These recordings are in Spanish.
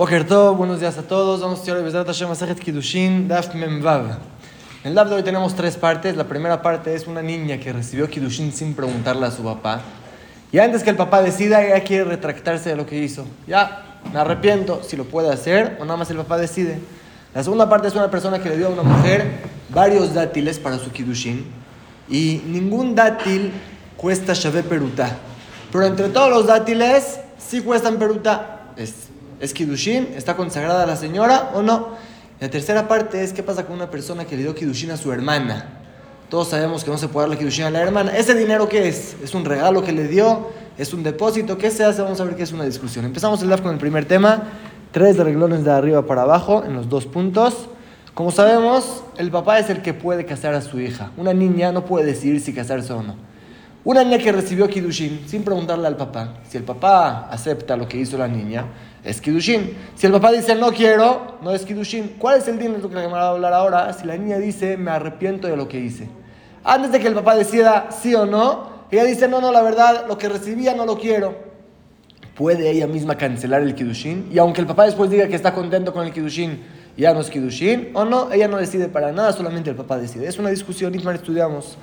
Boker Tov, buenos días a todos. Vamos a estudiar Bezrat Hashem Masajet Kiddushin, Daf Memvav. En el Daf de hoy tenemos tres partes. La primera parte es una niña que recibió Kiddushin sin preguntarle a su papá. Y antes que el papá decida, ella quiere retractarse de lo que hizo. Ya, me arrepiento si lo puede hacer o nada más el papá decide. La segunda parte es una persona que le dio a una mujer varios dátiles para su Kiddushin. Y ningún dátil cuesta Shavé Peruta. Pero entre todos los dátiles, sí cuestan Peruta. Es ¿Es Kidushin? ¿Está consagrada la señora o no? La tercera parte es qué pasa con una persona que le dio Kidushin a su hermana. Todos sabemos que no se puede darle Kidushin a la hermana. ¿Ese dinero qué es? ¿Es un regalo que le dio? ¿Es un depósito? ¿Qué se hace? Vamos a ver qué es una discusión. Empezamos el live con el primer tema. Tres reglones de arriba para abajo en los dos puntos. Como sabemos, el papá es el que puede casar a su hija. Una niña no puede decidir si casarse o no. Una niña que recibió Kidushin sin preguntarle al papá, si el papá acepta lo que hizo la niña, es Kidushin. Si el papá dice no quiero, no es Kidushin. ¿Cuál es el dinero que me va a hablar ahora? Si la niña dice me arrepiento de lo que hice. Antes de que el papá decida sí o no, ella dice no, no, la verdad, lo que recibía no lo quiero. Puede ella misma cancelar el Kidushin. Y aunque el papá después diga que está contento con el Kidushin, ya no es Kidushin o no, ella no decide para nada, solamente el papá decide. Es una discusión, Ismael, estudiamos.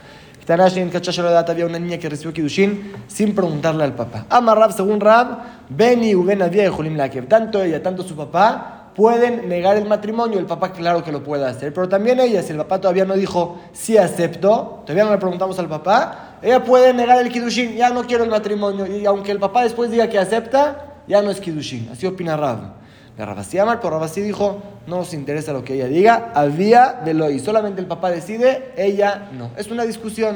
Había una niña que recibió Kidushin sin preguntarle al papá. Ama Rab, según Rab, Beni y Jolim Lakev. Tanto ella, tanto su papá pueden negar el matrimonio. El papá, claro que lo puede hacer. Pero también ella, si el papá todavía no dijo sí acepto, todavía no le preguntamos al papá, ella puede negar el Kidushin. Ya no quiero el matrimonio. Y aunque el papá después diga que acepta, ya no es Kidushin. Así opina Rab de Rabasí Amar, pero Rabasí dijo, no nos interesa lo que ella diga, había de y solamente el papá decide, ella no. Es una discusión.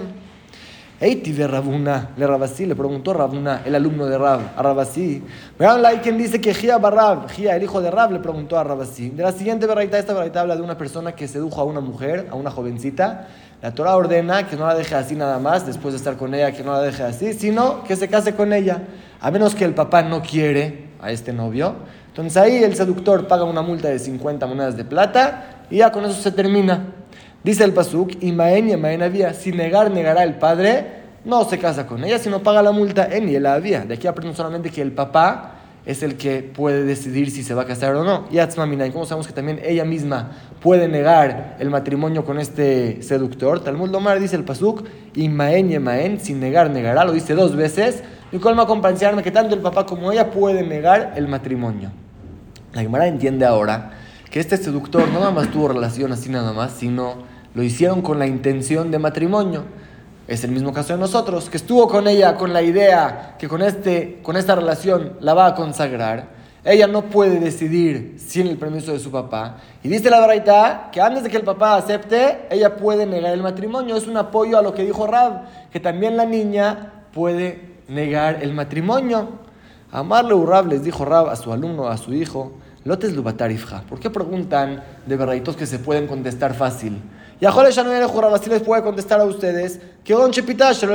Eiti de Rabuna, le Rabasí, le preguntó Rabuna, el alumno de Rab, a Rabasí. Vean hay quien dice que Gia Barrab, Gia, el hijo de Rab, le preguntó a Rabasí. De la siguiente verraita, esta verraita habla de una persona que sedujo a una mujer, a una jovencita. La Torah ordena que no la deje así nada más, después de estar con ella, que no la deje así, sino que se case con ella. A menos que el papá no quiere a este novio, entonces ahí el seductor paga una multa de 50 monedas de plata y ya con eso se termina. Dice el Pasuk, y Maen y Maen había, si negar, negará el padre, no se casa con ella, sino paga la multa en y la había. De aquí aprendemos solamente que el papá es el que puede decidir si se va a casar o no. Y y como sabemos que también ella misma puede negar el matrimonio con este seductor. Talmud Lomar dice el Pasuk, y Maen y Maen, sin negar, negará, lo dice dos veces. Y colma acompañarme que tanto el papá como ella pueden negar el matrimonio. La Gemara entiende ahora que este seductor no nada más tuvo relación así nada más, sino lo hicieron con la intención de matrimonio. Es el mismo caso de nosotros, que estuvo con ella con la idea que con, este, con esta relación la va a consagrar. Ella no puede decidir sin el permiso de su papá. Y dice la verdad que antes de que el papá acepte, ella puede negar el matrimonio. Es un apoyo a lo que dijo Rab, que también la niña puede negar el matrimonio. Amarle Urrab les dijo Rab a su alumno, a su hijo, Lotes Lubatarifja. ¿Por qué preguntan de verdaditos que se pueden contestar fácil? Y a ya no le así les puede contestar a ustedes que Don Chepitash,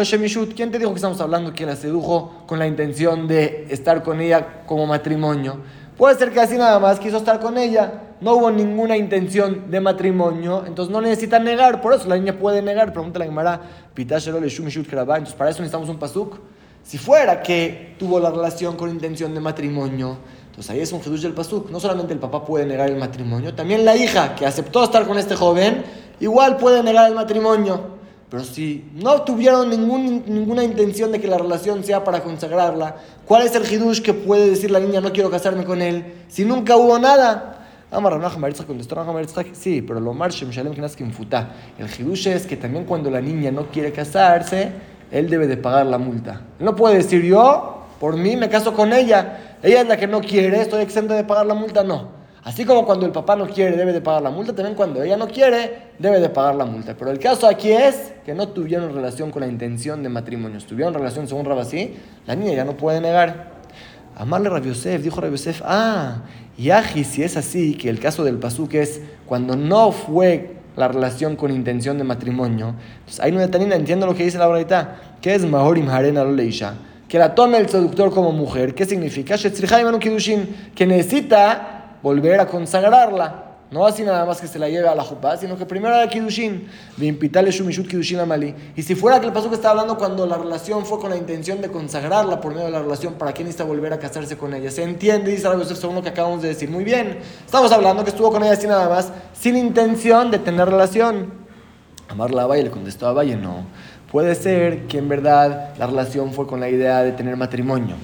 ¿quién te dijo que estamos hablando que la sedujo con la intención de estar con ella como matrimonio? Puede ser que así nada más quiso estar con ella, no hubo ninguna intención de matrimonio, entonces no necesitan negar, por eso la niña puede negar. Pregúntale a la Gemara, Pitash, entonces para eso necesitamos un pasuk. Si fuera que tuvo la relación con intención de matrimonio, entonces ahí es un Jesús del Pasuk. No solamente el papá puede negar el matrimonio, también la hija que aceptó estar con este joven, igual puede negar el matrimonio. Pero si no tuvieron ningún, ninguna intención de que la relación sea para consagrarla, ¿cuál es el hidush que puede decir la niña no quiero casarme con él? Si nunca hubo nada. contestó sí, pero lo marshem shalem El hidush es que también cuando la niña no quiere casarse, él debe de pagar la multa. no puede decir yo, por mí me caso con ella, ella es la que no quiere, estoy exento de pagar la multa, no. Así como cuando el papá no quiere debe de pagar la multa, también cuando ella no quiere debe de pagar la multa. Pero el caso aquí es que no tuvieron relación con la intención de matrimonio, tuvieron relación según Rabasí, la niña ya no puede negar. Amarle Rabbi Yosef, dijo Rabbi Yosef, ah, Yaji, si es así, que el caso del pasuk es cuando no fue la relación con intención de matrimonio. Entonces, ahí no entiendo lo que dice la verdad. ¿Qué es Mahorim Harena Leisha? Que la tome el seductor como mujer. ¿Qué significa? Que necesita volver a consagrarla. No así nada más que se la lleve a la jupá, sino que primero era Kidushin. Shumishut Kidushin Amali. Y si fuera que el paso que estaba hablando cuando la relación fue con la intención de consagrarla por medio de la relación, ¿para quién necesita volver a casarse con ella? Se entiende, dice algo según lo que acabamos de decir. Muy bien. Estamos hablando que estuvo con ella así nada más, sin intención de tener relación. Amarla a Valle le contestó a Valle, no. Puede ser que en verdad la relación fue con la idea de tener matrimonio.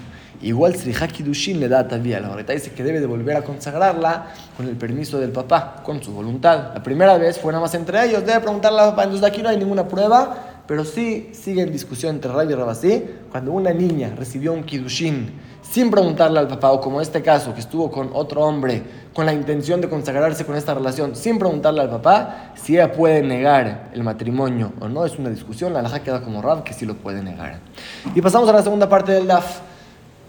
Igual Sriha Kidushin le da también. La verdad dice que debe de volver a consagrarla con el permiso del papá, con su voluntad. La primera vez fue nada más entre ellos. Debe preguntarle al papá. Entonces aquí no hay ninguna prueba, pero sí sigue en discusión entre Rabbi y Rabasí. Cuando una niña recibió un Kidushin sin preguntarle al papá, o como este caso, que estuvo con otro hombre con la intención de consagrarse con esta relación, sin preguntarle al papá, si ella puede negar el matrimonio o no, es una discusión. La alhaja queda como Rab que sí lo puede negar. Y pasamos a la segunda parte del DAF.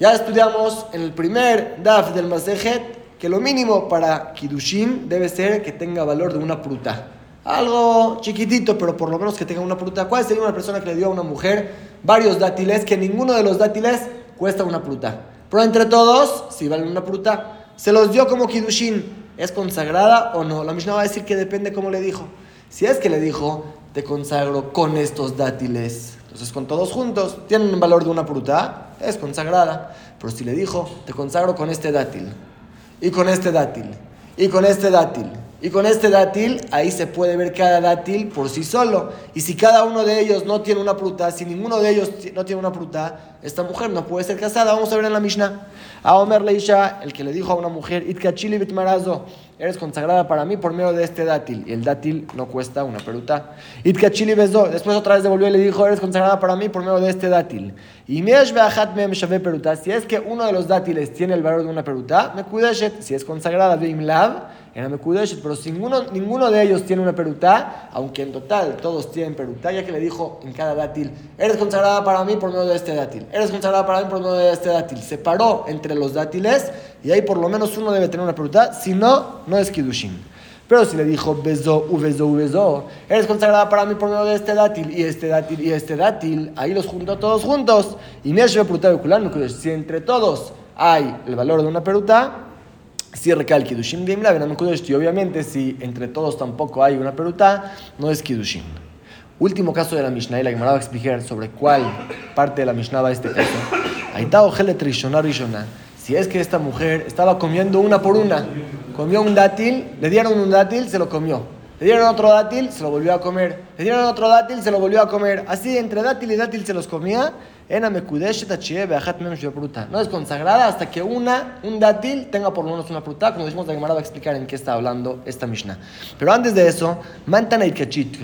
Ya estudiamos en el primer DAF del Masejet que lo mínimo para Kidushin debe ser que tenga valor de una fruta. Algo chiquitito, pero por lo menos que tenga una fruta. ¿Cuál sería una persona que le dio a una mujer varios dátiles, que ninguno de los dátiles cuesta una fruta? Pero entre todos, si valen una fruta, se los dio como Kidushin. ¿Es consagrada o no? La Mishnah va a decir que depende cómo le dijo. Si es que le dijo, te consagro con estos dátiles. Entonces, con todos juntos, tienen un valor de una fruta es consagrada. Pero si le dijo, te consagro con este dátil, y con este dátil, y con este dátil, y con este dátil, ahí se puede ver cada dátil por sí solo. Y si cada uno de ellos no tiene una fruta, si ninguno de ellos no tiene una fruta, esta mujer no puede ser casada. Vamos a ver en la Mishnah. A Omer Leisha, el que le dijo a una mujer, Itkachili Bitmarazo, eres consagrada para mí por medio de este dátil. Y el dátil no cuesta una peruta. Itkachili Bezo, después otra vez devolvió y le dijo, eres consagrada para mí por medio de este dátil. Y Mem Peruta, si es que uno de los dátiles tiene el valor de una peruta, me kudeshet, si es consagrada, Imlav, era Mekudeshet, pero ninguno, ninguno de ellos tiene una peruta, aunque en total todos tienen peruta, ya que le dijo en cada dátil, eres consagrada para mí por medio de este dátil, eres consagrada para mí por medio de este dátil. Separó entre los dátiles y ahí por lo menos uno debe tener una peruta, si no, no es Kidushin. Pero si le dijo beso, u beso, eres consagrada para mí por medio de este dátil y este dátil y este dátil, ahí los junto todos juntos. Y si entre todos hay el valor de una peruta, si recae el Kiddushin y obviamente si entre todos tampoco hay una peruta, no es Kiddushin. Último caso de la Mishnah, y la Gemara va a explicar sobre cuál parte de la Mishnah va este caso. Ahí está Ojelet Rishona Rishona. Si es que esta mujer estaba comiendo una por una, comió un dátil, le dieron un dátil, se lo comió. Le dieron otro dátil, se lo volvió a comer. Le dieron otro dátil, se lo volvió a comer. Así, entre dátil y dátil se los comía no es consagrada hasta que una, un dátil tenga por lo menos una fruta. Como decimos, la Gemara va a explicar en qué está hablando esta Mishnah. Pero antes de eso, mantana y kachit,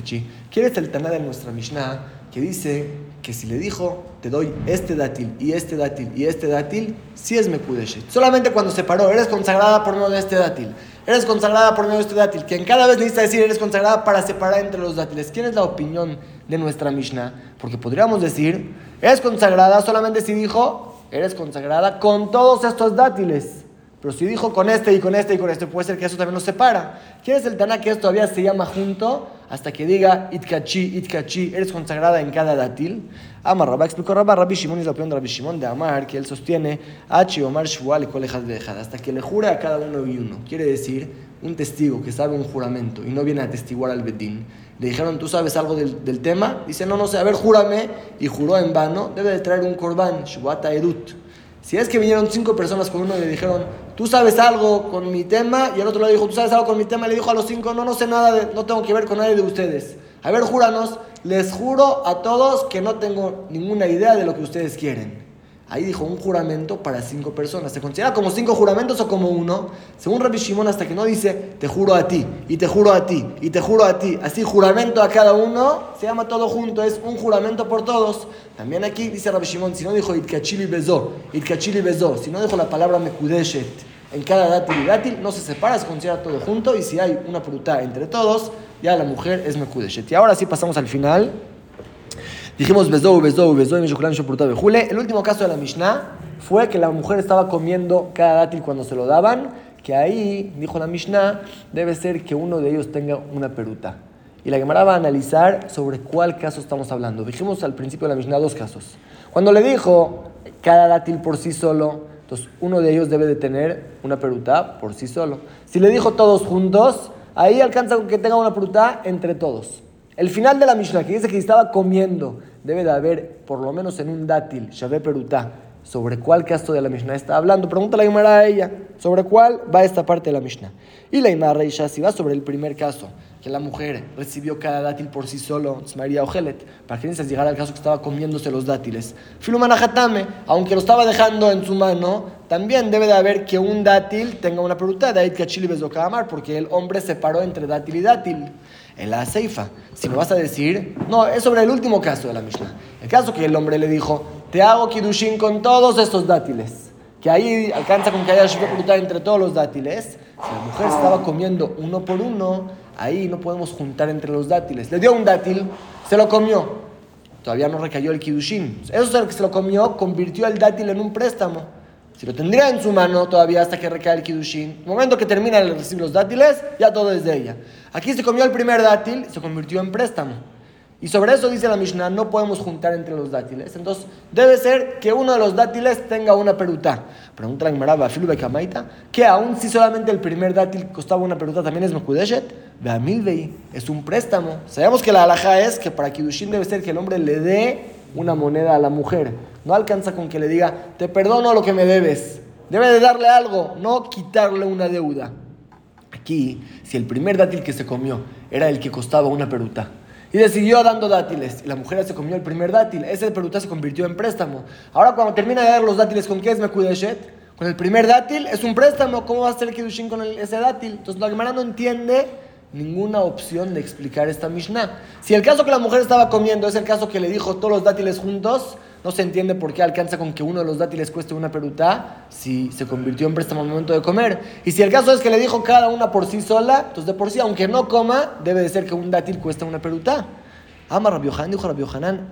¿Quién es el taná de nuestra Mishnah que dice que si le dijo, te doy este dátil y este dátil y este dátil, si es mekudeshet. Solamente cuando se paró, eres consagrada por medio de este dátil. Eres consagrada por medio de este dátil. Quien cada vez necesita decir, eres consagrada para separar entre los dátiles. ¿Quién es la opinión de nuestra Mishnah? Porque podríamos decir Eres consagrada solamente si dijo, eres consagrada con todos estos dátiles. Pero si dijo con este y con este y con este, puede ser que eso también nos separa. ¿Quién es el Taná que esto todavía se llama junto hasta que diga itkachi, itkachi, eres consagrada en cada dátil? Amar Rabba explicó Rabba, Rabbi Shimon y la opinión de Rabbi Shimon de Amar, que él sostiene H Omar Shual y hasta que le jure a cada uno y uno. Quiere decir, un testigo que sabe un juramento y no viene a atestiguar al Bedín le dijeron, ¿tú sabes algo del, tema? Dice, no, no sé, a ver, júrame. Y juró en vano, debe de traer un corbán, Shubata Edut. Si es que vinieron cinco personas con uno y le dijeron, ¿tú sabes algo con mi tema? Y el otro le dijo, ¿tú sabes algo con mi tema? Y le dijo a los cinco, no, no sé nada, no tengo que ver con nadie de ustedes. A ver, júranos, les juro a todos que no tengo ninguna idea de lo que ustedes quieren. Ahí dijo un juramento para cinco personas. ¿Se considera como cinco juramentos o como uno? Según Rabbi Shimon, hasta que no dice te juro a ti, y te juro a ti, y te juro a ti, así juramento a cada uno, se llama todo junto, es un juramento por todos. También aquí dice Rabbi Shimon, si no dijo itkachili bezo, itkachili bezo, si no dijo la palabra mekudeshet en cada dátil y dátil, no se separa, se considera todo junto, y si hay una fruta entre todos, ya la mujer es mekudeshet. Y ahora sí pasamos al final. Dijimos Bezou, Bezou, Bezou, El último caso de la Mishnah fue que la mujer estaba comiendo cada dátil cuando se lo daban, que ahí, dijo la Mishnah, debe ser que uno de ellos tenga una peruta. Y la Gemara va a analizar sobre cuál caso estamos hablando. Dijimos al principio de la Mishnah dos casos. Cuando le dijo cada dátil por sí solo, entonces uno de ellos debe de tener una peruta por sí solo. Si le dijo todos juntos, ahí alcanza que tenga una peruta entre todos. El final de la Mishnah, que dice que estaba comiendo, debe de haber, por lo menos en un dátil, Shabé Perutá, ¿Sobre cuál caso de la Mishnah está hablando? Pregunta la Gemara a ella. ¿Sobre cuál va esta parte de la Mishnah? Y la Imara Reisha, si va sobre el primer caso, que la mujer recibió cada dátil por sí solo, María Ojelet, para que se llegara al caso que estaba comiéndose los dátiles. Filumanajatame, aunque lo estaba dejando en su mano, también debe de haber que un dátil tenga una peruta, de Kachili Bezokamar, porque el hombre separó entre dátil y dátil. En la ceifa. Si me vas a decir, no, es sobre el último caso de la Mishnah. El caso que el hombre le dijo, te hago kidushin con todos estos dátiles. Que ahí alcanza con que haya fruta entre todos los dátiles. Si la mujer estaba comiendo uno por uno, ahí no podemos juntar entre los dátiles. Le dio un dátil, se lo comió. Todavía no recayó el kidushin. Eso es el que se lo comió, convirtió el dátil en un préstamo. Si lo tendría en su mano todavía hasta que recae el kidushin, momento que termina de recibir los dátiles, ya todo es de ella. Aquí se comió el primer dátil, se convirtió en préstamo. Y sobre eso dice la Mishnah, no podemos juntar entre los dátiles. Entonces, debe ser que uno de los dátiles tenga una peruta. Pregunta la Gemara, que aún si solamente el primer dátil costaba una peruta, también es Mekudeshet. Beamilvei, es un préstamo. Sabemos que la alhaja es que para Kidushin debe ser que el hombre le dé una moneda a la mujer. No alcanza con que le diga, te perdono lo que me debes. Debe de darle algo, no quitarle una deuda. Aquí, si el primer dátil que se comió era el que costaba una peruta, y le siguió dando dátiles. Y la mujer se comió el primer dátil. Ese peruta se convirtió en préstamo. Ahora cuando termina de dar los dátiles, ¿con qué es Mekudeshet? Con el primer dátil es un préstamo. ¿Cómo va a ser el Kidushin con ese dátil? Entonces la Gemara no entiende ninguna opción de explicar esta Mishnah. Si el caso que la mujer estaba comiendo es el caso que le dijo todos los dátiles juntos, no se entiende por qué alcanza con que uno de los dátiles cueste una peruta si se convirtió en préstamo al momento de comer. Y si el caso es que le dijo cada una por sí sola, entonces de por sí, aunque no coma, debe de ser que un dátil cuesta una peruta. Ama Rabbi dijo Rabbi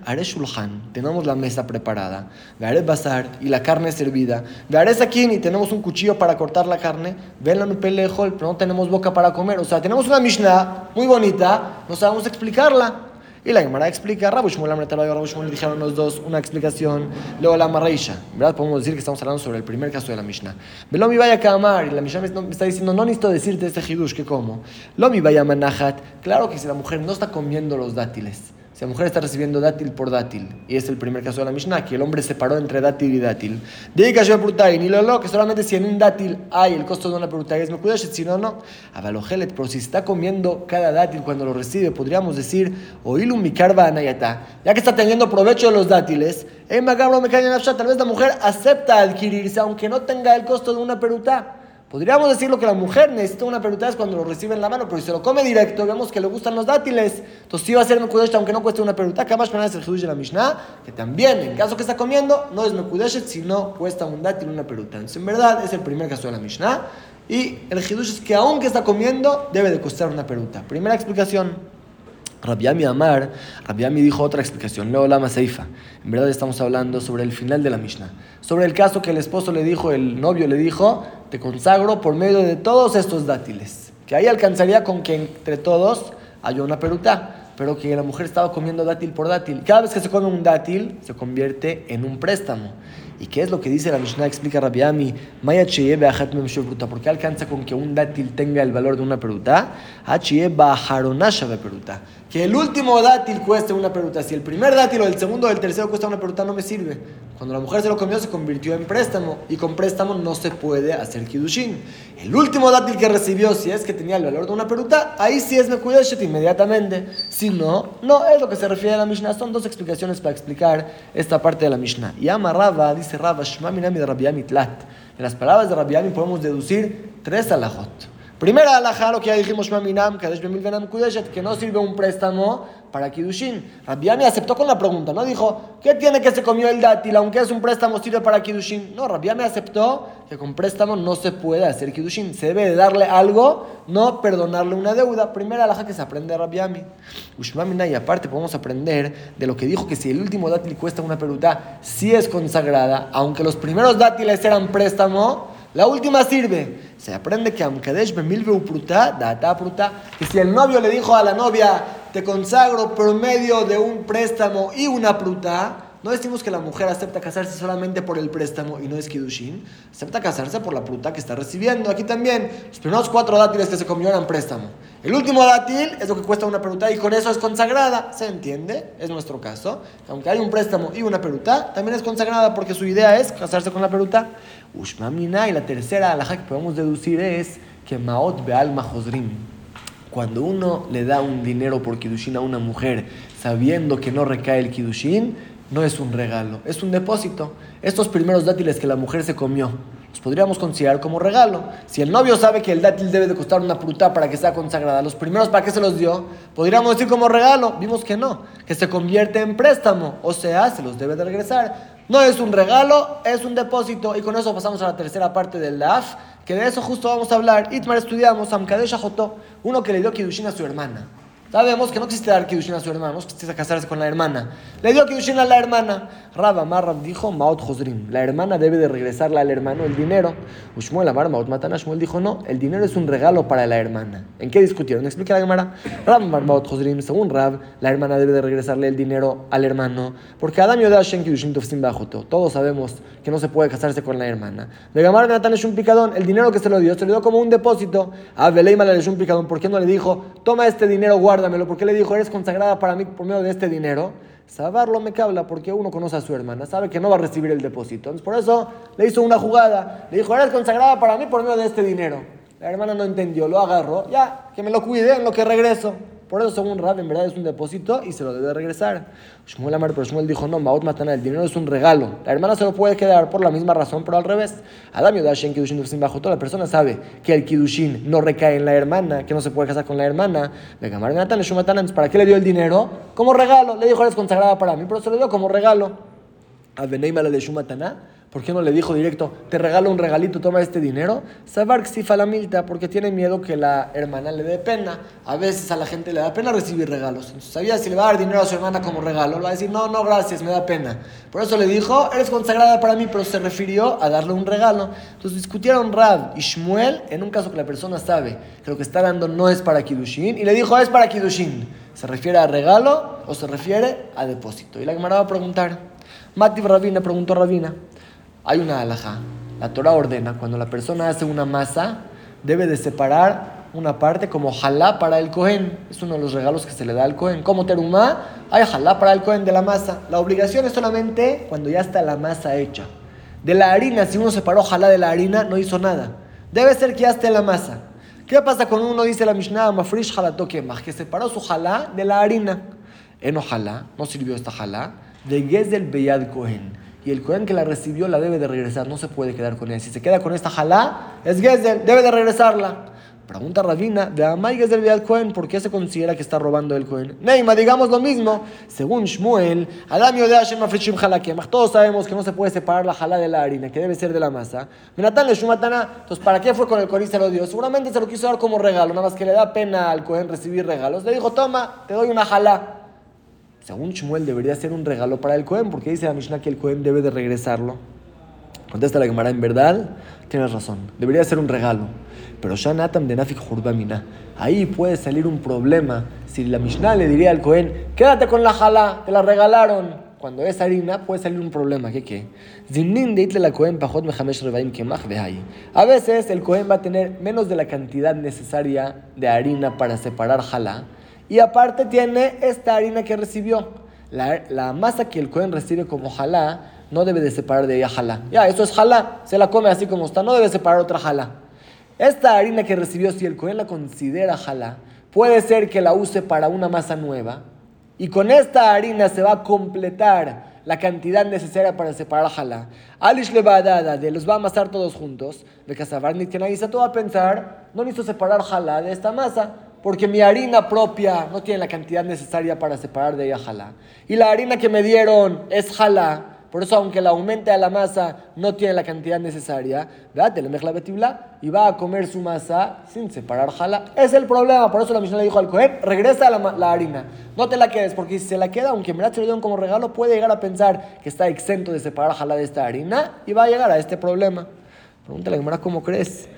haré shulhan, tenemos la mesa preparada, haré bazar y la carne servida, haré saquín y tenemos un cuchillo para cortar la carne, ven la pelejol, pero no tenemos boca para comer. O sea, tenemos una Mishnah muy bonita, no sabemos explicarla. Y la Gemara explica, Rabu Shmuel Amretalo y Rabu dijeron los dos una explicación, luego la Marreisha. ¿Verdad? Podemos decir que estamos hablando sobre el primer caso de la Mishnah. Velomi vaya Kamar, y la Mishnah me está diciendo, no necesito decirte este hidush, que como. Lomi vaya Manahat, claro que si la mujer no está comiendo los dátiles, si la mujer está recibiendo dátil por dátil, y es el primer caso de la Mishnah, que el hombre separó entre dátil y dátil, dedica yo y ni lo lo, que solamente si en un dátil hay el costo de una y es me si no, no. Avalogelet, pero si está comiendo cada dátil cuando lo recibe, podríamos decir, oilum mi carva anayata, ya que está teniendo provecho de los dátiles, en magabro me tal vez la mujer acepta adquirirse, aunque no tenga el costo de una peruta. Podríamos decirlo que la mujer necesita una peruta cuando lo recibe en la mano, pero si se lo come directo, vemos que le gustan los dátiles. Entonces sí va a ser Mekudeshet aunque no cueste una peruta. Acá más es el de la Mishnah, que también en caso que está comiendo, no es Mekudeshet, sino cuesta un dátil una peruta. Entonces en verdad es el primer caso de la Mishnah. Y el Hidush es que aunque está comiendo, debe de costar una peruta. Primera explicación. Rabiami Amar, Rabiami dijo otra explicación, Leo Lama Seifa. En verdad estamos hablando sobre el final de la Mishnah. Sobre el caso que el esposo le dijo, el novio le dijo, te consagro por medio de todos estos dátiles. Que ahí alcanzaría con que entre todos haya una peruta, pero que la mujer estaba comiendo dátil por dátil. Cada vez que se come un dátil, se convierte en un préstamo. ¿Y qué es lo que dice la Mishnah? Explica Rabiami, Maya ¿por qué alcanza con que un dátil tenga el valor de una peruta? peruta. Que el último dátil cueste una peruta. Si el primer dátil o el segundo o el tercero cuesta una peruta, no me sirve. Cuando la mujer se lo comió, se convirtió en préstamo. Y con préstamo no se puede hacer kidushin. El último dátil que recibió, si es que tenía el valor de una peruta, ahí sí es mekudeshet inmediatamente. Si no, no es lo que se refiere a la Mishnah. Son dos explicaciones para explicar esta parte de la Mishnah. Y amarraba, dice dice Rabba, Shma Minami de Rabbiami Tlat. En las palabras de Rabbiami podemos deducir tres alajot. Primera alajá, lo que ya dijimos, que no sirve un préstamo para Kidushin. Rabbiami aceptó con la pregunta, no dijo, ¿qué tiene que se comió el dátil? Aunque es un préstamo, sirve para Kidushin. No, Rabbiami aceptó que con préstamo no se puede hacer Kidushin. Se debe de darle algo, no perdonarle una deuda. Primera alhaja que se aprende a Rabbiami. Ushmamina, y aparte podemos aprender de lo que dijo que si el último dátil cuesta una peruta, sí es consagrada, aunque los primeros dátiles eran préstamo, la última sirve. Se aprende que Amkadesh Bemilve Upruta, Data Pruta, que si el novio le dijo a la novia, te consagro por medio de un préstamo y una pruta, no decimos que la mujer acepta casarse solamente por el préstamo y no es Kidushin, acepta casarse por la fruta que está recibiendo. Aquí también, los primeros cuatro dátiles que se comió eran préstamo. El último dátil es lo que cuesta una peruta y con eso es consagrada. ¿Se entiende? Es nuestro caso. Aunque hay un préstamo y una peruta, también es consagrada porque su idea es casarse con la peruta. Ushmamina y la tercera alhaja que podemos deducir es que Maot Beal Mahosrim. Cuando uno le da un dinero por Kidushin a una mujer sabiendo que no recae el Kidushin, no es un regalo, es un depósito. Estos primeros dátiles que la mujer se comió, los podríamos considerar como regalo. Si el novio sabe que el dátil debe de costar una fruta para que sea consagrada, los primeros para qué se los dio, podríamos decir como regalo. Vimos que no, que se convierte en préstamo, o sea, se los debe de regresar. No es un regalo, es un depósito. Y con eso pasamos a la tercera parte del DAF, que de eso justo vamos a hablar. Itmar estudiamos Amkadesh Joto, uno que le dio Kidushin a su hermana. Sabemos que no existe dar Kiddushin a su hermano, no existe casarse con la hermana. Le dio Kiddushin a la hermana. Rab Amar dijo, Maot Josrim, la hermana debe de regresarle al hermano el dinero. Ushmuel Amar Maot Matana, Shmuel dijo, no, el dinero es un regalo para la hermana. ¿En qué discutieron? Explica la Gemara. Rab Amar Maot Josrim, según Rab, la hermana debe de regresarle el dinero al hermano, porque Adam Yoda Shen Kiddushin Tofsim Bajoto. Todos sabemos que no se puede casarse con la hermana. De Gamar Natan es un picadón, el dinero que se lo dio, se lo dio como un depósito. A Beleima le es un picadón, ¿por qué no le dijo, toma este dinero, guarda? Guárdamelo, porque le dijo, eres consagrada para mí por medio de este dinero. Sabarlo me cabla porque uno conoce a su hermana, sabe que no va a recibir el depósito. Entonces, por eso le hizo una jugada. Le dijo, eres consagrada para mí por medio de este dinero. La hermana no entendió, lo agarró, ya, que me lo cuide en lo que regreso. Por eso, según Rab, en verdad es un depósito y se lo debe regresar. Shmuel Amar, pero Shmuel dijo, no, Maot Matana, el dinero es un regalo. La hermana se lo puede quedar por la misma razón, pero al revés. Adam Yodashen Kidushin bajo toda la persona sabe que el Kidushin no recae en la hermana, que no se puede casar con la hermana. Vegamar Natan, ¿para qué le dio el dinero? Como regalo. Le dijo, eres consagrada para mí, pero se lo dio como regalo. A Beneima le de Shumatana ¿Por qué no le dijo directo, te regalo un regalito, toma este dinero? Sabar la milta, porque tiene miedo que la hermana le dé pena. A veces a la gente le da pena recibir regalos. Entonces, sabía si le va a dar dinero a su hermana como regalo, le va a decir, no, no, gracias, me da pena. Por eso le dijo, eres consagrada para mí, pero se refirió a darle un regalo. Entonces discutieron Rab y Shmuel en un caso que la persona sabe que lo que está dando no es para Kidushin, y le dijo, es para Kidushin. ¿Se refiere a regalo o se refiere a depósito? Y la Gemara va a preguntar. Mati Rabina preguntó a Rabina. Hay una alhaja. La Torah ordena, cuando la persona hace una masa, debe de separar una parte como jalá para el cohen. Es uno de los regalos que se le da al cohen. Como terumá, hay jalá para el cohen de la masa. La obligación es solamente cuando ya está la masa hecha. De la harina, si uno separó jalá de la harina, no hizo nada. Debe ser que ya esté la masa. ¿Qué pasa cuando uno dice la Mishnah, mafrish más que separó su jalá de la harina? En ojalá, no sirvió esta jalá, de Gezel Beyad Cohen y el Cohen que la recibió la debe de regresar, no se puede quedar con ella. Si se queda con esta jalá, es Gezel, debe de regresarla. Pregunta Rabina, de Amay Gezel del Cohen, ¿por qué se considera que está robando el Cohen? Neima, digamos lo mismo. Según Shmuel, Adamio de Hashem Afrishim todos sabemos que no se puede separar la jalá de la harina, que debe ser de la masa. Menatan le Shumatana, entonces, ¿para qué fue con el Cohen y se lo dio? Seguramente se lo quiso dar como regalo, nada más que le da pena al Cohen recibir regalos. Le dijo, toma, te doy una jalá. Según Shmuel debería ser un regalo para el Cohen, porque dice la Mishnah que el Cohen debe de regresarlo. Contesta la Gemara, en verdad, tienes razón, debería ser un regalo. Pero Shanatam de Nafik Hurbamina, ahí puede salir un problema. Si la Mishnah le diría al Cohen, quédate con la jala, te la regalaron. Cuando es harina, puede salir un problema. ¿Qué qué? A veces el Cohen va a tener menos de la cantidad necesaria de harina para separar jala y aparte tiene esta harina que recibió. La, masa que el Cohen recibe como jalá no debe de separar de ella jalá. Ya, eso es jalá. Se la come así como está. No debe separar otra jalá. Esta harina que recibió, si el Cohen la considera jalá, puede ser que la use para una masa nueva. Y con esta harina se va a completar la cantidad necesaria para separar jalá. Alish le va a dar, de los va a amasar todos juntos. De Casabar ni se va a pensar, no necesito separar jalá de esta masa porque mi harina propia no tiene la cantidad necesaria para separar de ella jalá. Y la harina que me dieron es jalá. Por eso, aunque la aumente a la masa, no tiene la cantidad necesaria. Y va a comer su masa sin separar jalá. Es el problema. Por eso la misión le dijo al Cohen: regresa la, la, harina. No te la quedes, porque si se la queda, aunque me la dieron como regalo, puede llegar a pensar que está exento de separar jalá de esta harina y va a llegar a este problema. Pregúntale a ¿cómo crees?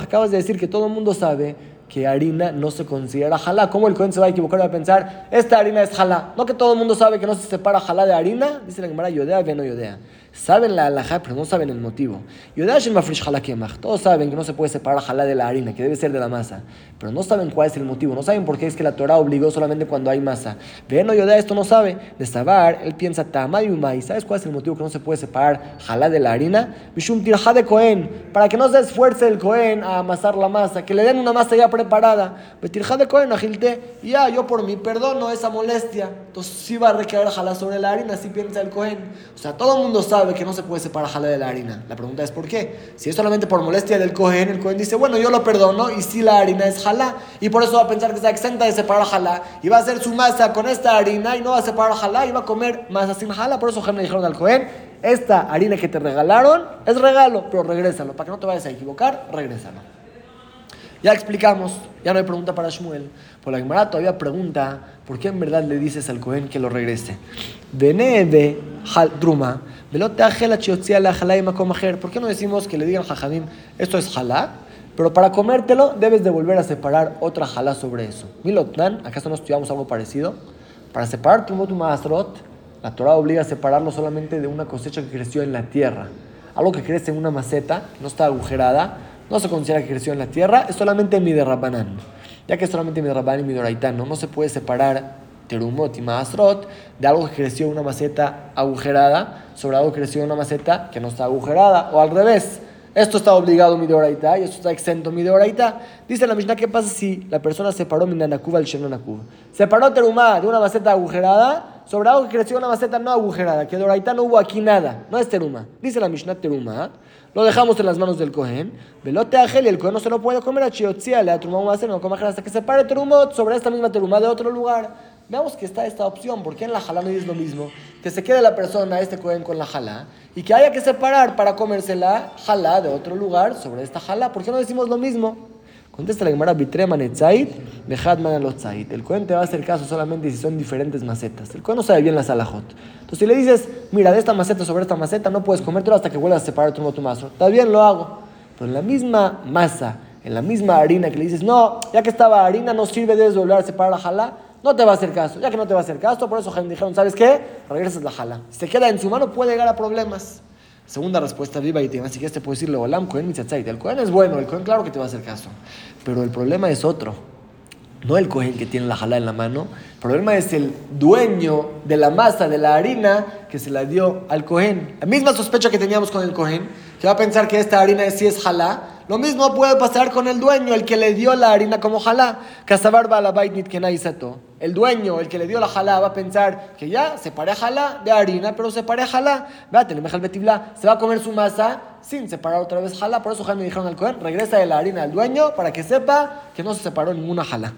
Acabas de decir que todo el mundo sabe que harina no se considera jalá. ¿Cómo el Cohen se va a equivocar y va a pensar, esta harina es jalá? No que todo el mundo sabe que no se separa jalá de harina, dice la Gemara, yodea, no yodea. Saben la alajá, pero no saben el motivo. Todos saben que no se puede separar jalá de la harina, que debe ser de la masa. Pero no saben cuál es el motivo. No saben por qué es que la Torah obligó solamente cuando hay masa. Ven, Yodea esto no sabe. De Sabar, él piensa y ¿Sabes cuál es el motivo que no se puede separar jalá de la harina? Mishum tirja de Cohen. Para que no se esfuerce el Cohen a amasar la masa. Que le den una masa ya preparada. Tirja de Cohen, agilte. Ya, yo por mí perdono esa molestia. Entonces sí va a recaer jalá sobre la harina, así piensa el Cohen. O sea, todo el mundo sabe que no se puede separar jalá de la harina. La pregunta es ¿por qué? Si es solamente por molestia del cohen, el cohen dice, bueno, yo lo perdono y si la harina es jalá. Y por eso va a pensar que está exenta de separar jalá y va a hacer su masa con esta harina y no va a separar jalá y va a comer masa sin jalá. Por eso le dijeron al cohen, esta harina que te regalaron es regalo, pero regrésalo. Para que no te vayas a equivocar, regrésalo. Ya explicamos, ya no hay pregunta para Shmuel. La Gemara todavía pregunta, ¿por qué en verdad le dices al Cohen que lo regrese? ¿Por qué no decimos que le digan jajamim, esto es jalá? Pero para comértelo debes de volver a separar otra jalá sobre eso. Milotnan, ¿acaso no estudiamos algo parecido? Para separar tu Masrot, la Torah obliga a separarlo solamente de una cosecha que creció en la tierra. Algo que crece en una maceta, no está agujerada, no se considera que creció en la tierra, es solamente mi derrabanán. Ya que solamente mi derrabanán y mi doraitán, no se puede separar terumot y maasrot, de algo que creció en una maceta agujerada sobre algo que creció en una maceta que no está agujerada, o al revés. Esto está obligado mi deoraita y esto está exento mi deoraita. Dice la Mishnah, ¿qué pasa si la persona separó mi nanakub al shenanakub? Separó terumá de una maceta agujerada sobre algo que creció en una maceta no agujerada, que deoraita no hubo aquí nada, no es teruma. Dice la Mishnah, teruma, lo dejamos en las manos del Cohen, velote agel y el Cohen no se lo puede comer a chiotzia, le a trumá no come hasta que separe terumot sobre esta misma teruma de otro lugar. Veamos que está esta opción, porque en la jalá no es lo mismo que se quede la persona, este cohen, con la jalá, y que haya que separar para comérsela jalá de otro lugar sobre esta jalá. ¿Por qué no decimos lo mismo? Contesta la Gemara Bitreman etzait, Behadman El cohen te va a hacer caso solamente si son diferentes macetas. El cohen no sabe bien la salajot. Entonces, si le dices, mira, de esta maceta sobre esta maceta no puedes comértelo hasta que vuelvas a separar tu tu mazo. Está bien, lo hago. Pero en la misma masa, en la misma harina que le dices, no, ya que estaba harina, no sirve, de volver a separar la jalá no te va a hacer caso. Ya que no te va a hacer caso, por eso dijeron, ¿sabes qué? Regresas la jala. Si se queda en su mano, puede llegar a problemas. Segunda respuesta, viva y así que te puede decirle, Olam, Cohen, El Cohen es bueno, el Cohen claro que te va a hacer caso. Pero el problema es otro. No el Cohen que tiene la jala en la mano, el problema es el dueño de la masa, de la harina, que se la dio al Cohen. La misma sospecha que teníamos con el Cohen, que va a pensar que esta harina sí es jalá, lo mismo puede pasar con el dueño, el que le dio la harina como jalá. El dueño, el que le dio la jalá, va a pensar que ya se pare jalá de harina, pero se pare jalá. Se va a comer su masa sin separar otra vez jalá. Por eso Jaime dijeron al Cohen, regresa de la harina al dueño para que sepa que no se separó ninguna jalá.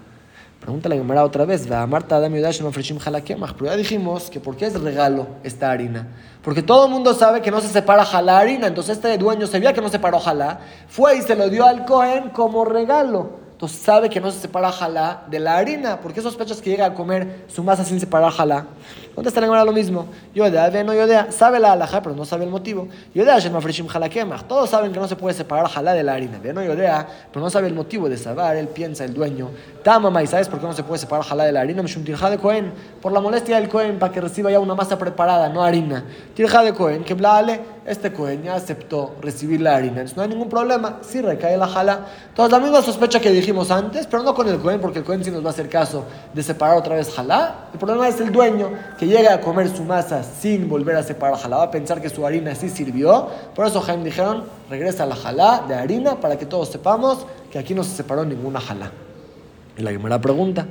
Pregúntale a Gemara otra vez, va Marta Adam Pero ya dijimos que por qué es regalo esta harina. Porque todo el mundo sabe que no se separa jalá harina. Entonces este dueño sabía que no separó jalá. Fue y se lo dio al Cohen como regalo. Entonces sabe que no se separa jalá de la harina. ¿Por qué sospechas que llega a comer su masa sin separar jalá? ¿Dónde está la Gemara lo mismo? Yodea, ve no yodea. Sabe la alajá, pero no sabe el motivo. Yodea, mafreshim jalakemach. Todos saben que no se puede separar jalá de la harina. Ve no yodea, pero no sabe el motivo de saber. Él piensa, el dueño. Tamama, ¿y sabes por qué no se puede separar jalá de la harina? Mishum tirja de Cohen. Por la molestia del Cohen, para que reciba ya una masa preparada, no harina. Tirja de Cohen, que blale, este Cohen ya aceptó recibir la harina. Entonces no hay ningún problema. Si recae la jalá. Entonces la misma sospecha que dijimos antes, pero no con el Cohen, porque el Cohen sí nos va a hacer caso de separar otra vez jalá. El problema es el dueño que llega a comer su masa sin volver a separar jalá, va a pensar que su harina sí sirvió. Por eso Jaime dijeron, regresa la jalá de harina para que todos sepamos que aquí no se separó ninguna jalá. Y la primera pregunta,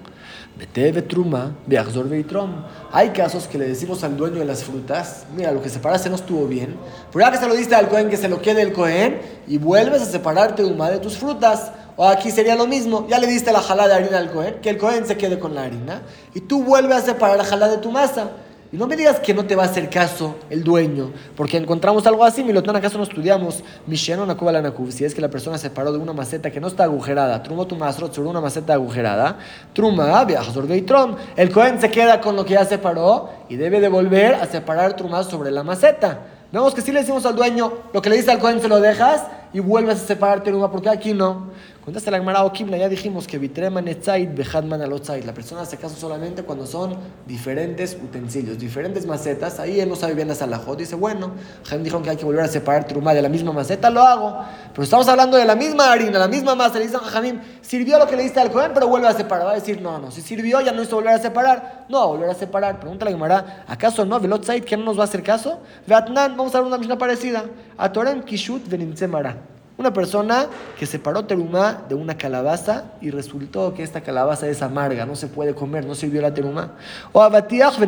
Vete truma, veitrom. Hay casos que le decimos al dueño de las frutas, mira, lo que separaste no estuvo bien, pero ya que se lo diste al cohen, que se lo quede el cohen, y vuelves a separarte uma de tus frutas. O aquí sería lo mismo, ya le diste la jalá de harina al Cohen, que el Cohen se quede con la harina, y tú vuelves a separar la jalá de tu masa. Y no me digas que no te va a hacer caso el dueño, porque encontramos algo así, Milotón, ¿acaso no estudiamos Nakuba Si es que la persona se paró de una maceta que no está agujerada, Truma tu masrot sobre una maceta agujerada, Truma, y Trom, el Cohen se queda con lo que ya separó y debe de volver a separar Truma sobre la maceta. Vemos que si le decimos al dueño, lo que le dice al Cohen se lo dejas, y vuelves a separar teruma, porque aquí no. Contesta la Gemara Okimna, ya dijimos que vitreman etzait alotzait. La persona hace caso solamente cuando son diferentes utensilios, diferentes macetas. Ahí él no sabe bien la salajot. Dice, bueno, Jaim dijo que hay que volver a separar truma de la misma maceta, lo hago. Pero estamos hablando de la misma harina, la misma masa. Le dice a Jamim, sirvió lo que le diste al Cohen, pero vuelve a separar. Va a decir, no, no, si sirvió ya no hizo volver a separar. No, volver a separar. Pregunta la Gemara, ¿acaso no? Velotzait, ¿quién no nos va a hacer caso? Veatnan, vamos a ver una misma parecida. Atorem kishut venimtzemara. Una persona que separó terumá de una calabaza y resultó que esta calabaza es amarga, no se puede comer, no sirvió la terumá. O abatiach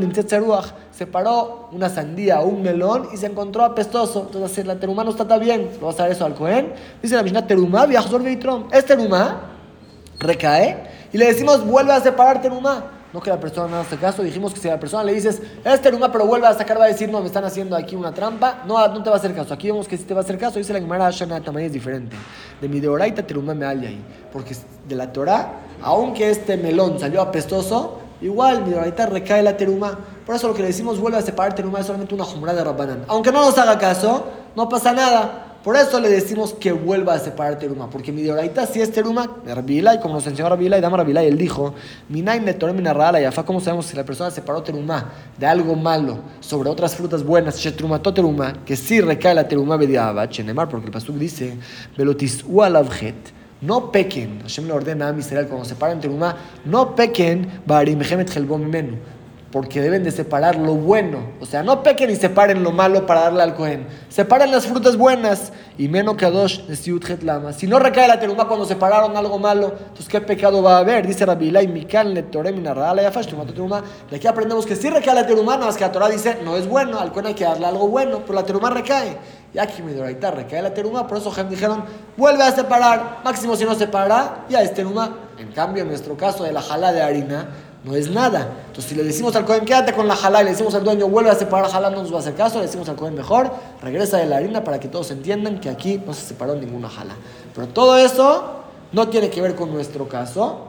separó una sandía o un melón y se encontró apestoso. Entonces la terumá no está tan bien. ¿Lo vas a dar eso al Cohen? Dice la Mishnah terumá viajzor. Es terumá, recae y le decimos vuelve a separar terumá. No que la persona no hace caso. Dijimos que si a la persona le dices, este teruma, pero vuelve a sacar, va a decir, no, me están haciendo aquí una trampa. No, no te va a hacer caso. Aquí vemos que si te va a hacer caso. Dice la Gemara Shana Tamay es diferente. De mi deoraita teruma me ahí. Porque de la Torah, aunque este melón salió apestoso, igual mi deoraita recae la teruma. Por eso lo que le decimos, vuelve a separar teruma, es solamente una jumra de Rabbanan. Aunque no nos haga caso, no pasa nada. Por eso le decimos que vuelva a separar teruma, porque mi deoraita si es teruma, y como nos enseñó y dama y él dijo, Minaim le torem y yafa, ¿cómo sabemos si la persona separó teruma de algo malo sobre otras frutas buenas, shetrumato teruma, que sí recae la teruma bediaba, chenemar, porque el pasuk dice, velotis ualavjet, no pequen, Hashem le ordena a Israel cuando separan teruma, no pequen, barim mehemet menu porque deben de separar lo bueno. O sea, no pequen y separen lo malo para darle al Cohen. Separen las frutas buenas. Y menos que dos lama. Si no recae la teruma cuando separaron algo malo, entonces ¿qué pecado va a haber? Dice Netorem, Minarala, Yafash, teruma. De aquí aprendemos que si recae la teruma, no es que la Torah dice, no es bueno, al Cohen hay que darle algo bueno, pero la teruma recae. Y aquí Midoraita recae la teruma, por eso Gem dijeron, vuelve a separar. Máximo si no separa, ya es teruma. En cambio, en nuestro caso de la jala de harina, no es nada. Entonces, si le decimos al Cohen, quédate con la jalá, y le decimos al dueño, vuelve a separar jalá, no nos va a hacer caso, le decimos al Cohen, mejor, regresa de la harina para que todos entiendan que aquí no se separó ninguna jalá. Pero todo eso no tiene que ver con nuestro caso.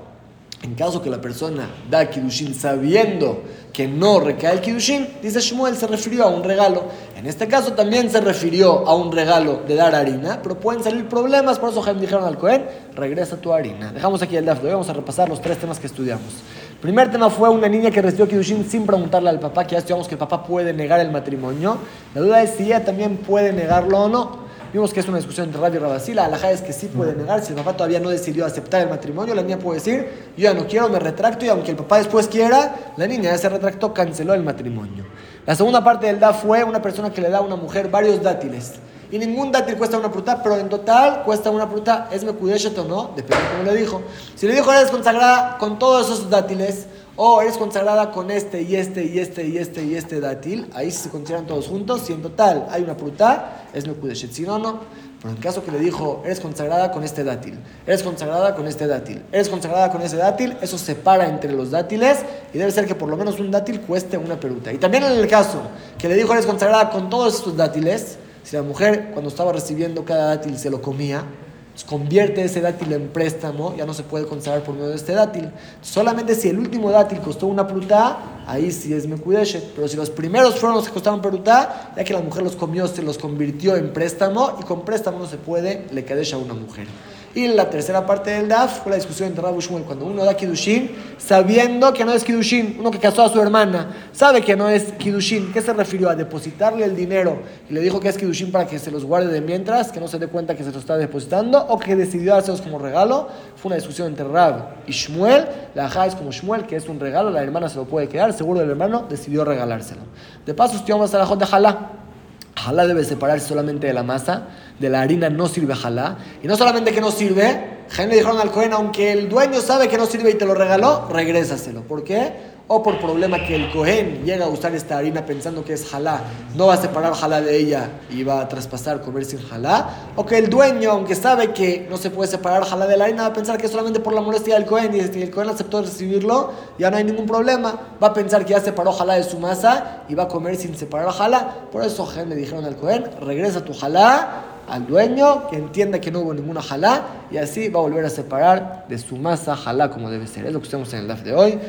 En caso que la persona da Kidushin sabiendo que no recae el Kidushin, dice Shmuel, se refirió a un regalo. En este caso también se refirió a un regalo de dar harina, pero pueden salir problemas, por eso dijeron al Cohen, regresa tu harina. Dejamos aquí el DAF, vamos a repasar los tres temas que estudiamos. Primer tema fue una niña que recibió Kidushin sin preguntarle al papá, que ya estudiamos que el papá puede negar el matrimonio. La duda es si ella también puede negarlo o no. Vimos que es una discusión entre Rabbi y Rabasí. La es que sí puede negar. Si el papá todavía no decidió aceptar el matrimonio, la niña puede decir, yo ya no quiero, me retracto. Y aunque el papá después quiera, la niña ya se retractó, canceló el matrimonio. La segunda parte del da fue una persona que le da a una mujer varios dátiles. Y ningún dátil cuesta una fruta, pero en total cuesta una fruta. ¿Es mekudeshet o no? Depende de cómo le dijo. Si le dijo eres consagrada con todos esos dátiles, o eres consagrada con este y este y este y este y este dátil, ahí se consideran todos juntos. Si en total hay una fruta, es mekudeshet. Si no, no. Pero en caso que le dijo, eres consagrada con este dátil, eres consagrada con este dátil, eres consagrada con ese dátil, eso separa entre los dátiles y debe ser que por lo menos un dátil cueste una peruta. Y también en el caso que le dijo, eres consagrada con todos estos dátiles, si la mujer cuando estaba recibiendo cada dátil se lo comía, convierte ese dátil en préstamo, ya no se puede consagrar por medio de este dátil. Solamente si el último dátil costó una pruta, ahí sí es mekudeshet. Pero si los primeros fueron los que costaron pruta, ya que la mujer los comió, se los convirtió en préstamo y con préstamo no se puede le kadesh a una mujer. Y la tercera parte del DAF fue la discusión entre Rabu Shmuel. Cuando uno da Kidushin, sabiendo que no es Kidushin, uno que casó a su hermana, sabe que no es Kidushin. ¿Qué se refirió? A depositarle el dinero y le dijo que es Kidushin para que se los guarde de mientras, que no se dé cuenta que se los está depositando, o que decidió dárselos como regalo. Fue una discusión entre Rab y Shmuel. La Ajá es como Shmuel, que es un regalo, la hermana se lo puede quedar, seguro el hermano decidió regalárselo. De paso, estudiamos a la Jot de. Jalá debe separarse solamente de la masa, de la harina no sirve jalá. Y no solamente que no sirve, le dijeron al Cohen, aunque el dueño sabe que no sirve y te lo regaló, regrésaselo. ¿Por qué? o por problema que el Cohen llega a usar esta harina pensando que es jalá, no va a separar jalá de ella y va a traspasar comer sin jalá, o que el dueño, aunque sabe que no se puede separar jalá de la harina, va a pensar que solamente por la molestia del Cohen y el Cohen aceptó recibirlo, ya no hay ningún problema, va a pensar que ya separó jalá de su masa y va a comer sin separar jalá. Por eso le dijeron al Cohen, regresa tu jalá al dueño, que entienda que no hubo ninguna jalá, y así va a volver a separar de su masa jalá como debe ser. Es lo que estamos en el DAF de hoy.